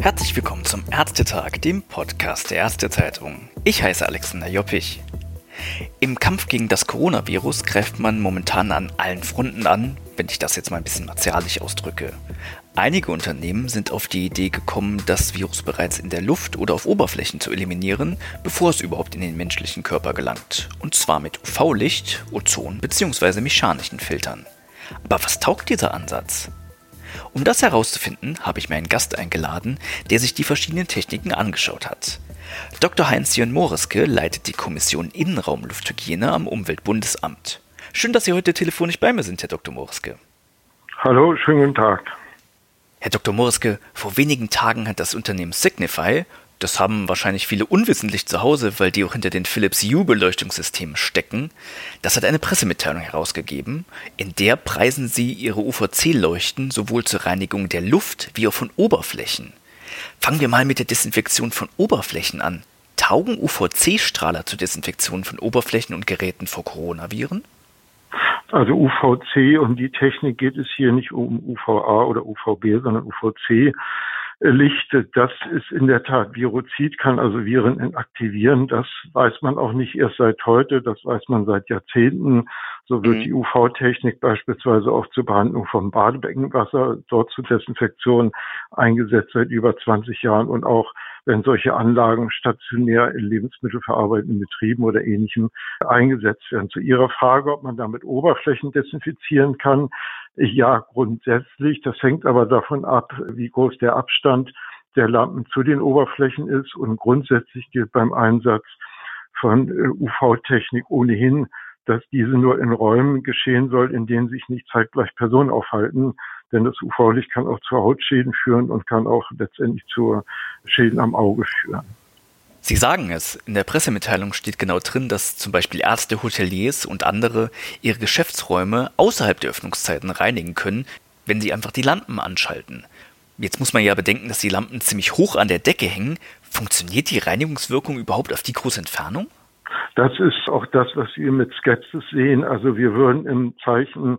Herzlich willkommen zum Ärztetag, dem Podcast der Ärztezeitung. Ich heiße Alexander Joppich. Im Kampf gegen das Coronavirus greift man momentan an allen Fronten an, wenn ich das jetzt mal ein bisschen martialisch ausdrücke. Einige Unternehmen sind auf die Idee gekommen, das Virus bereits in der Luft oder auf Oberflächen zu eliminieren, bevor es überhaupt in den menschlichen Körper gelangt. Und zwar mit UV-Licht, Ozon bzw. mechanischen Filtern. Aber was taugt dieser Ansatz? Um das herauszufinden, habe ich mir einen Gast eingeladen, der sich die verschiedenen Techniken angeschaut hat. Dr. Heinz-Jörn Moreske leitet die Kommission Innenraumlufthygiene am Umweltbundesamt. Schön, dass Sie heute telefonisch bei mir sind, Herr Dr. Moreske. Hallo, schönen guten Tag. Herr Dr. Moreske, vor wenigen Tagen hat das Unternehmen Signify, das haben wahrscheinlich viele unwissentlich zu Hause, weil die auch hinter den Philips Hue Beleuchtungssystemen stecken, das hat eine Pressemitteilung herausgegeben, in der preisen sie ihre UVC-Leuchten sowohl zur Reinigung der Luft wie auch von Oberflächen. Fangen wir mal mit der Desinfektion von Oberflächen an. Taugen UVC-Strahler zur Desinfektion von Oberflächen und Geräten vor Coronaviren? Also UVC, um die Technik geht es hier nicht um UVA oder UVB, sondern UVC. Licht, das ist in der Tat Virozid, kann also Viren inaktivieren. Das weiß man auch nicht erst seit heute, das weiß man seit Jahrzehnten. So wird mhm. die UV-Technik beispielsweise auch zur Behandlung von Badebeckenwasser, dort zur Desinfektion eingesetzt seit über 20 Jahren und auch wenn solche Anlagen stationär in lebensmittelverarbeitenden Betrieben oder ähnlichem eingesetzt werden. Zu Ihrer Frage, ob man damit Oberflächen desinfizieren kann. Ja, grundsätzlich. Das hängt aber davon ab, wie groß der Abstand der Lampen zu den Oberflächen ist. Und grundsätzlich gilt beim Einsatz von äh, UV-Technik ohnehin, dass diese nur in Räumen geschehen soll, in denen sich nicht zeitgleich Personen aufhalten. Denn das UV-Licht kann auch zu Hautschäden führen und kann auch letztendlich zu Schäden am Auge führen. Sie sagen es, in der Pressemitteilung steht genau drin, dass zum Beispiel Ärzte, Hoteliers und andere ihre Geschäftsräume außerhalb der Öffnungszeiten reinigen können, wenn sie einfach die Lampen anschalten. Jetzt muss man ja bedenken, dass die Lampen ziemlich hoch an der Decke hängen. Funktioniert die Reinigungswirkung überhaupt auf die große Entfernung? Das ist auch das, was wir mit Skepsis sehen. Also wir würden im Zeichen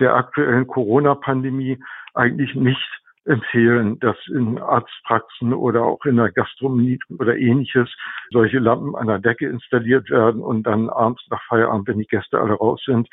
der aktuellen Corona-Pandemie eigentlich nicht empfehlen, dass in Arztpraxen oder auch in der Gastronomie oder ähnliches solche Lampen an der Decke installiert werden und dann abends nach Feierabend, wenn die Gäste alle raus sind,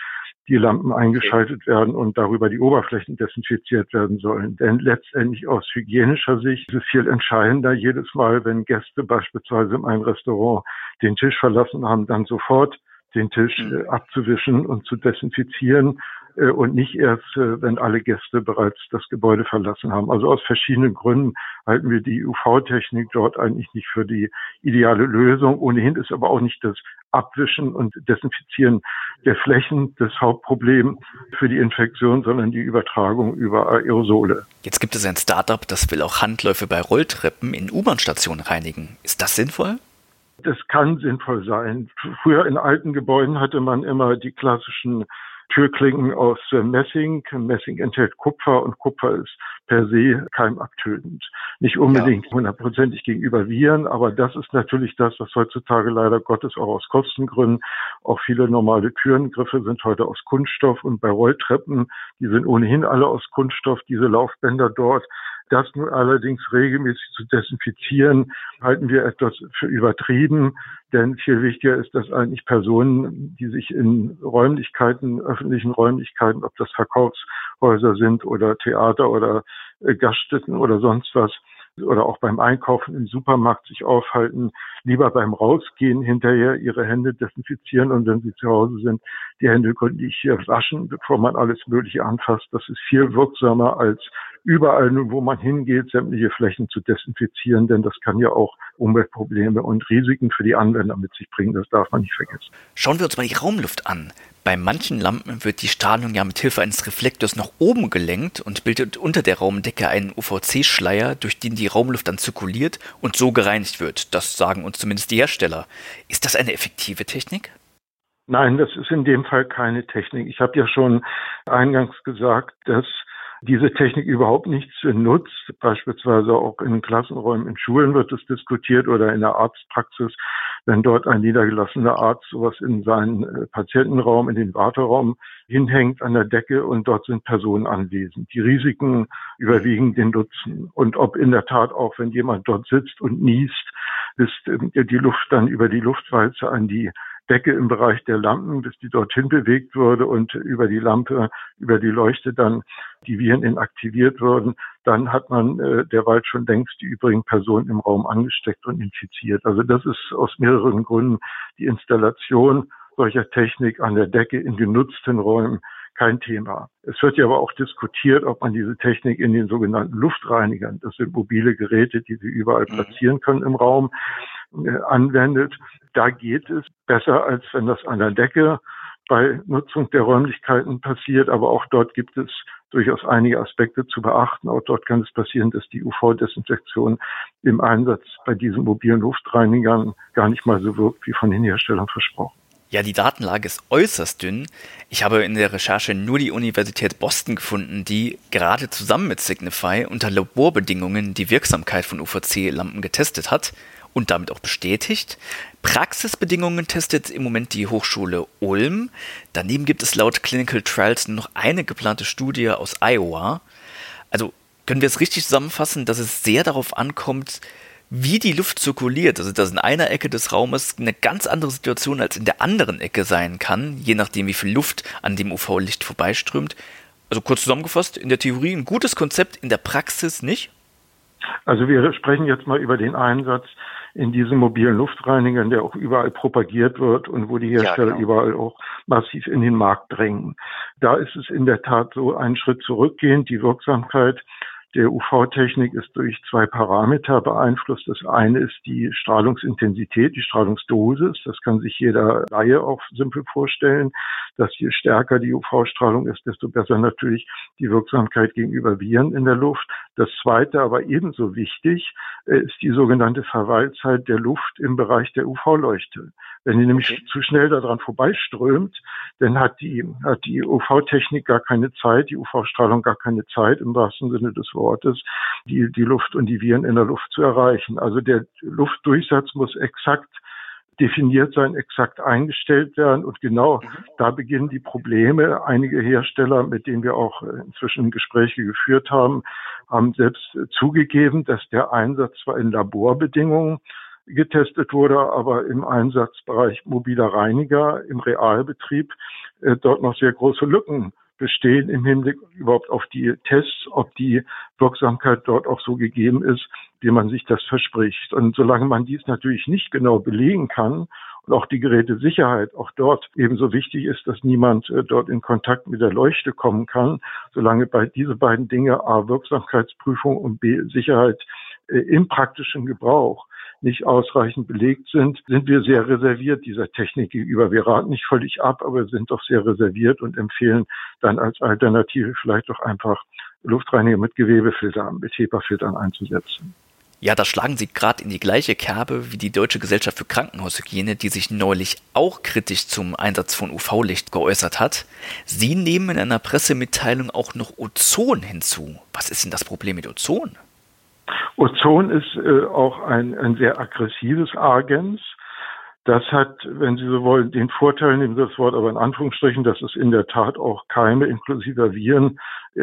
die Lampen eingeschaltet werden und darüber die Oberflächen desinfiziert werden sollen. Denn letztendlich aus hygienischer Sicht ist es viel entscheidender, jedes Mal, wenn Gäste beispielsweise in einem Restaurant den Tisch verlassen haben, dann sofort den Tisch mhm. äh, abzuwischen und zu desinfizieren und nicht erst, äh, wenn alle Gäste bereits das Gebäude verlassen haben. Also aus verschiedenen Gründen halten wir die UV-Technik dort eigentlich nicht für die ideale Lösung. Ohnehin ist aber auch nicht das Abwischen und Desinfizieren der Flächen das Hauptproblem für die Infektion, sondern die Übertragung über Aerosole. Jetzt gibt es ein Startup, das will auch Handläufe bei Rolltreppen in U-Bahn-Stationen reinigen. Ist das sinnvoll? Das kann sinnvoll sein. Früher in alten Gebäuden hatte man immer die klassischen Türklingen aus äh, Messing. Messing enthält Kupfer und Kupfer ist per se keimabtötend. Nicht unbedingt hundertprozentig ja. gegenüber Viren, aber das ist natürlich das, was heutzutage leider Gottes auch aus Kostengründen, auch viele normale Türengriffe sind heute aus Kunststoff und bei Rolltreppen, die sind ohnehin alle aus Kunststoff, diese Laufbänder dort das nun allerdings regelmäßig zu desinfizieren, halten wir etwas für übertrieben, denn viel wichtiger ist, dass eigentlich Personen, die sich in Räumlichkeiten, öffentlichen Räumlichkeiten, ob das Verkaufshäuser sind oder Theater oder äh, Gaststätten oder sonst was, oder auch beim Einkaufen im Supermarkt sich aufhalten, lieber beim Rausgehen hinterher ihre Hände desinfizieren und wenn sie zu Hause sind, die Hände gründlich waschen, bevor man alles Mögliche anfasst. Das ist viel wirksamer als überall, wo man hingeht, sämtliche Flächen zu desinfizieren, denn das kann ja auch Umweltprobleme und Risiken für die Anwender mit sich bringen. Das darf man nicht vergessen. Schauen wir uns mal die Raumluft an. Bei manchen Lampen wird die Strahlung ja mit Hilfe eines Reflektors nach oben gelenkt und bildet unter der Raumdecke einen UVC-Schleier, durch den die Raumluft dann zirkuliert und so gereinigt wird. Das sagen uns zumindest die Hersteller. Ist das eine effektive Technik? Nein, das ist in dem Fall keine Technik. Ich habe ja schon eingangs gesagt, dass diese Technik überhaupt nichts nutzt. Beispielsweise auch in Klassenräumen in Schulen wird es diskutiert oder in der Arztpraxis. Wenn dort ein niedergelassener Arzt sowas in seinen äh, Patientenraum, in den Warteraum hinhängt an der Decke und dort sind Personen anwesend. Die Risiken überwiegen den Nutzen. Und ob in der Tat auch, wenn jemand dort sitzt und niest, ist äh, die Luft dann über die Luftwalze an die Decke im Bereich der Lampen, bis die dorthin bewegt würde und über die Lampe, über die Leuchte dann die Viren inaktiviert würden, dann hat man äh, derweil schon längst die übrigen Personen im Raum angesteckt und infiziert. Also das ist aus mehreren Gründen die Installation solcher Technik an der Decke in genutzten Räumen kein Thema. Es wird ja aber auch diskutiert, ob man diese Technik in den sogenannten Luftreinigern, das sind mobile Geräte, die Sie überall mhm. platzieren können im Raum, anwendet. Da geht es besser, als wenn das an der Decke bei Nutzung der Räumlichkeiten passiert. Aber auch dort gibt es durchaus einige Aspekte zu beachten. Auch dort kann es passieren, dass die UV-Desinfektion im Einsatz bei diesen mobilen Luftreinigern gar nicht mal so wirkt, wie von den Herstellern versprochen. Ja, die Datenlage ist äußerst dünn. Ich habe in der Recherche nur die Universität Boston gefunden, die gerade zusammen mit Signify unter Laborbedingungen die Wirksamkeit von UVC-Lampen getestet hat und damit auch bestätigt. Praxisbedingungen testet im Moment die Hochschule Ulm. Daneben gibt es laut Clinical Trials noch eine geplante Studie aus Iowa. Also können wir es richtig zusammenfassen, dass es sehr darauf ankommt, wie die Luft zirkuliert, also dass in einer Ecke des Raumes eine ganz andere Situation als in der anderen Ecke sein kann, je nachdem wie viel Luft an dem UV-Licht vorbeiströmt. Also kurz zusammengefasst, in der Theorie ein gutes Konzept, in der Praxis nicht? Also wir sprechen jetzt mal über den Einsatz in diesen mobilen Luftreinigern, der auch überall propagiert wird und wo die Hersteller ja, genau. überall auch massiv in den Markt drängen. Da ist es in der Tat so einen Schritt zurückgehend. Die Wirksamkeit der UV-Technik ist durch zwei Parameter beeinflusst. Das eine ist die Strahlungsintensität, die Strahlungsdosis. Das kann sich jeder Laie auch simpel vorstellen, dass je stärker die UV-Strahlung ist, desto besser natürlich die Wirksamkeit gegenüber Viren in der Luft. Das zweite, aber ebenso wichtig, ist die sogenannte Verweilzeit der Luft im Bereich der UV-Leuchte. Wenn die nämlich okay. zu schnell daran vorbeiströmt, dann hat die, hat die UV-Technik gar keine Zeit, die UV-Strahlung gar keine Zeit im wahrsten Sinne des Wortes, die, die Luft und die Viren in der Luft zu erreichen. Also der Luftdurchsatz muss exakt definiert sein, exakt eingestellt werden. Und genau mhm. da beginnen die Probleme. Einige Hersteller, mit denen wir auch inzwischen Gespräche geführt haben, haben selbst zugegeben, dass der Einsatz zwar in Laborbedingungen getestet wurde, aber im Einsatzbereich mobiler Reiniger im Realbetrieb äh, dort noch sehr große Lücken bestehen im Hinblick überhaupt auf die Tests, ob die Wirksamkeit dort auch so gegeben ist, wie man sich das verspricht. Und solange man dies natürlich nicht genau belegen kann und auch die Gerätesicherheit auch dort ebenso wichtig ist, dass niemand äh, dort in Kontakt mit der Leuchte kommen kann, solange bei diese beiden Dinge A Wirksamkeitsprüfung und B Sicherheit äh, im praktischen Gebrauch nicht ausreichend belegt sind, sind wir sehr reserviert dieser Technik gegenüber. Wir raten nicht völlig ab, aber sind doch sehr reserviert und empfehlen dann als Alternative vielleicht doch einfach Luftreiniger mit Gewebefiltern, mit HEPA-Filtern einzusetzen. Ja, da schlagen Sie gerade in die gleiche Kerbe wie die Deutsche Gesellschaft für Krankenhaushygiene, die sich neulich auch kritisch zum Einsatz von UV-Licht geäußert hat. Sie nehmen in einer Pressemitteilung auch noch Ozon hinzu. Was ist denn das Problem mit Ozon? Ozon ist äh, auch ein, ein sehr aggressives Agens. Das hat, wenn Sie so wollen, den Vorteil, nehmen Sie das Wort aber in Anführungsstrichen, dass es in der Tat auch Keime inklusive Viren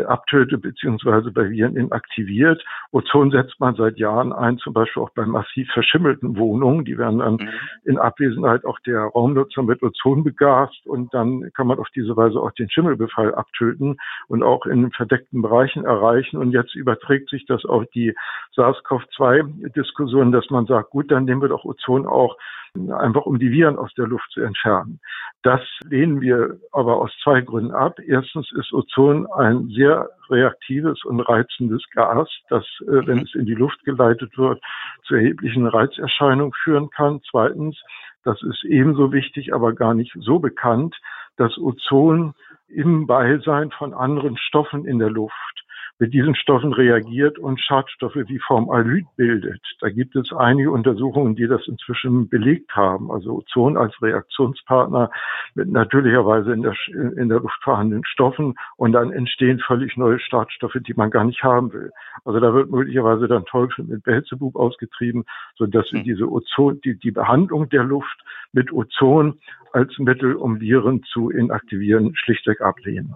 abtötet beziehungsweise bei Viren inaktiviert. Ozon setzt man seit Jahren ein, zum Beispiel auch bei massiv verschimmelten Wohnungen. Die werden dann mhm. in Abwesenheit auch der Raumnutzer mit Ozon begast und dann kann man auf diese Weise auch den Schimmelbefall abtöten und auch in verdeckten Bereichen erreichen. Und jetzt überträgt sich das auf die SARS-CoV-2-Diskussion, dass man sagt, gut, dann nehmen wir doch Ozon auch einfach um die Viren aus der Luft zu entfernen. Das lehnen wir aber aus zwei Gründen ab. Erstens ist Ozon ein sehr reaktives und reizendes Gas, das, äh, wenn es in die Luft geleitet wird, zu erheblichen Reizerscheinungen führen kann. Zweitens, das ist ebenso wichtig, aber gar nicht so bekannt, dass Ozon im Beisein von anderen Stoffen in der Luft mit diesen Stoffen reagiert und Schadstoffe wie Formaldehyd bildet. Da gibt es einige Untersuchungen, die das inzwischen belegt haben. Also Ozon als Reaktionspartner mit natürlicherweise in der, in der Luft vorhandenen Stoffen und dann entstehen völlig neue Schadstoffe, die man gar nicht haben will. Also da wird möglicherweise dann Teufel mit Belzebub ausgetrieben, sodass wir hm. diese Ozon, die, die Behandlung der Luft mit Ozon als Mittel, um Viren zu inaktivieren, schlichtweg ablehnen.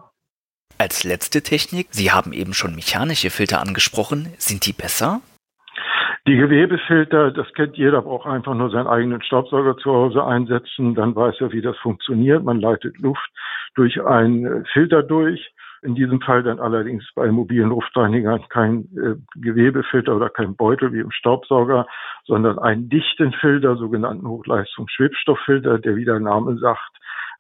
Als letzte Technik, Sie haben eben schon mechanische Filter angesprochen, sind die besser? Die Gewebefilter, das kennt jeder, braucht einfach nur seinen eigenen Staubsauger zu Hause einsetzen, dann weiß er, wie das funktioniert. Man leitet Luft durch einen Filter durch. In diesem Fall dann allerdings bei mobilen Luftreinigern kein äh, Gewebefilter oder kein Beutel wie im Staubsauger, sondern einen dichten Filter, sogenannten Hochleistungsschwebstofffilter, der wie der Name sagt,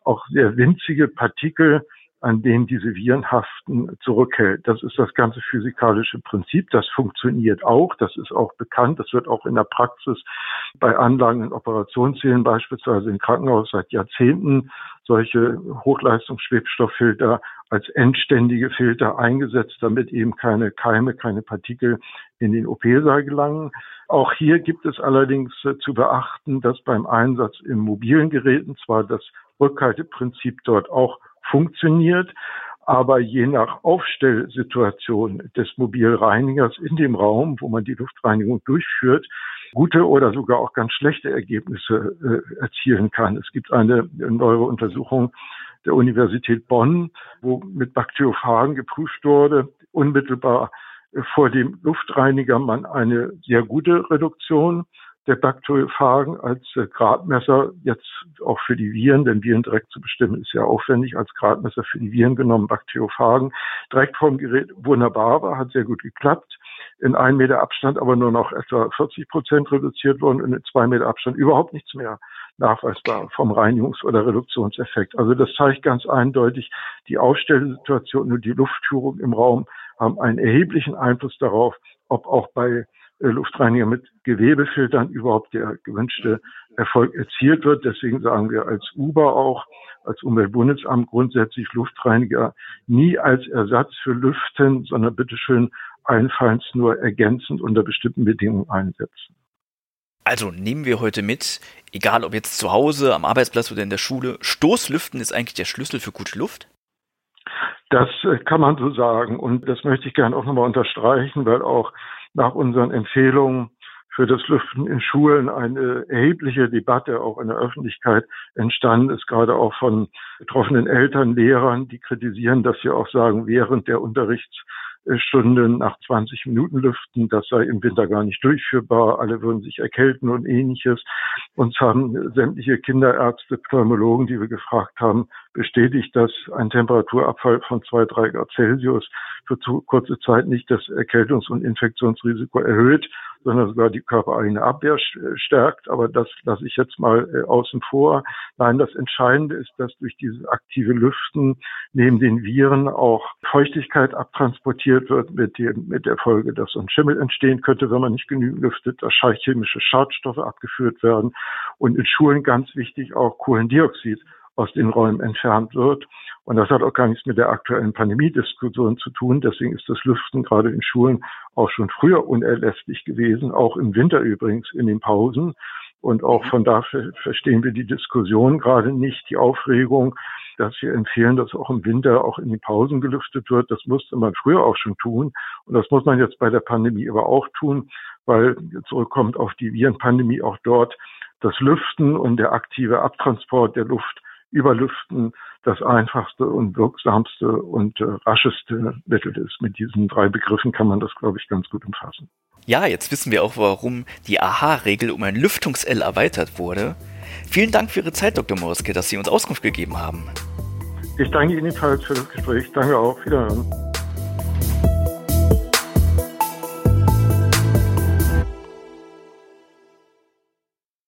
auch sehr winzige Partikel an denen diese Viren haften, zurückhält. Das ist das ganze physikalische Prinzip. Das funktioniert auch. Das ist auch bekannt. Das wird auch in der Praxis bei Anlagen in Operationssälen beispielsweise im Krankenhaus seit Jahrzehnten solche Hochleistungsschwebstofffilter als endständige Filter eingesetzt, damit eben keine Keime, keine Partikel in den OP-Saal gelangen. Auch hier gibt es allerdings äh, zu beachten, dass beim Einsatz in mobilen Geräten zwar das Rückhalteprinzip dort auch funktioniert, aber je nach Aufstellsituation des Mobilreinigers in dem Raum, wo man die Luftreinigung durchführt, gute oder sogar auch ganz schlechte Ergebnisse äh, erzielen kann. Es gibt eine neuere Untersuchung der Universität Bonn, wo mit Bakteriophagen geprüft wurde, unmittelbar vor dem Luftreiniger man eine sehr gute Reduktion der Bakteriophagen als äh, Gradmesser jetzt auch für die Viren, denn Viren direkt zu bestimmen ist ja aufwendig, als Gradmesser für die Viren genommen, Bakteriophagen. Direkt vom Gerät wunderbar war, hat sehr gut geklappt. In einem Meter Abstand aber nur noch etwa 40 Prozent reduziert worden und in zwei Meter Abstand überhaupt nichts mehr nachweisbar vom Reinigungs- oder Reduktionseffekt. Also das zeigt ganz eindeutig, die Ausstellsituation und die Luftführung im Raum haben einen erheblichen Einfluss darauf, ob auch bei Luftreiniger mit Gewebefiltern überhaupt der gewünschte Erfolg erzielt wird. Deswegen sagen wir als Uber auch, als Umweltbundesamt grundsätzlich Luftreiniger nie als Ersatz für Lüften, sondern bitteschön allenfalls nur ergänzend unter bestimmten Bedingungen einsetzen. Also nehmen wir heute mit, egal ob jetzt zu Hause, am Arbeitsplatz oder in der Schule, Stoßlüften ist eigentlich der Schlüssel für gute Luft? Das äh, kann man so sagen. Und das möchte ich gerne auch nochmal unterstreichen, weil auch nach unseren Empfehlungen für das Lüften in Schulen eine erhebliche Debatte auch in der Öffentlichkeit entstanden ist, gerade auch von betroffenen Eltern, Lehrern, die kritisieren, dass sie auch sagen, während der Unterrichts Stunden nach 20 Minuten lüften. Das sei im Winter gar nicht durchführbar. Alle würden sich erkälten und ähnliches. Uns haben sämtliche Kinderärzte, Pneumologen, die wir gefragt haben, bestätigt, dass ein Temperaturabfall von zwei, drei Grad Celsius für zu kurze Zeit nicht das Erkältungs- und Infektionsrisiko erhöht, sondern sogar die körpereigene Abwehr stärkt. Aber das lasse ich jetzt mal äh, außen vor. Nein, das Entscheidende ist, dass durch dieses aktive Lüften neben den Viren auch Feuchtigkeit abtransportiert wird mit, dem, mit der Folge, dass so ein Schimmel entstehen könnte, wenn man nicht genügend lüftet, dass chemische Schadstoffe abgeführt werden und in Schulen ganz wichtig auch Kohlendioxid aus den Räumen entfernt wird. Und das hat auch gar nichts mit der aktuellen Pandemiediskussion zu tun. Deswegen ist das Lüften gerade in Schulen auch schon früher unerlässlich gewesen, auch im Winter übrigens in den Pausen. Und auch von dafür verstehen wir die Diskussion gerade nicht, die Aufregung, dass wir empfehlen, dass auch im Winter auch in den Pausen gelüftet wird. Das musste man früher auch schon tun. Und das muss man jetzt bei der Pandemie aber auch tun, weil zurückkommt auf die Virenpandemie auch dort das Lüften und der aktive Abtransport der Luft Überlüften das einfachste und wirksamste und äh, rascheste Mittel ist. Mit diesen drei Begriffen kann man das, glaube ich, ganz gut umfassen. Ja, jetzt wissen wir auch, warum die AHA-Regel um ein Lüftungs-L erweitert wurde. Vielen Dank für Ihre Zeit, Dr. Morske, dass Sie uns Auskunft gegeben haben. Ich danke Ihnen ebenfalls für das Gespräch. Danke auch. Wiederhören.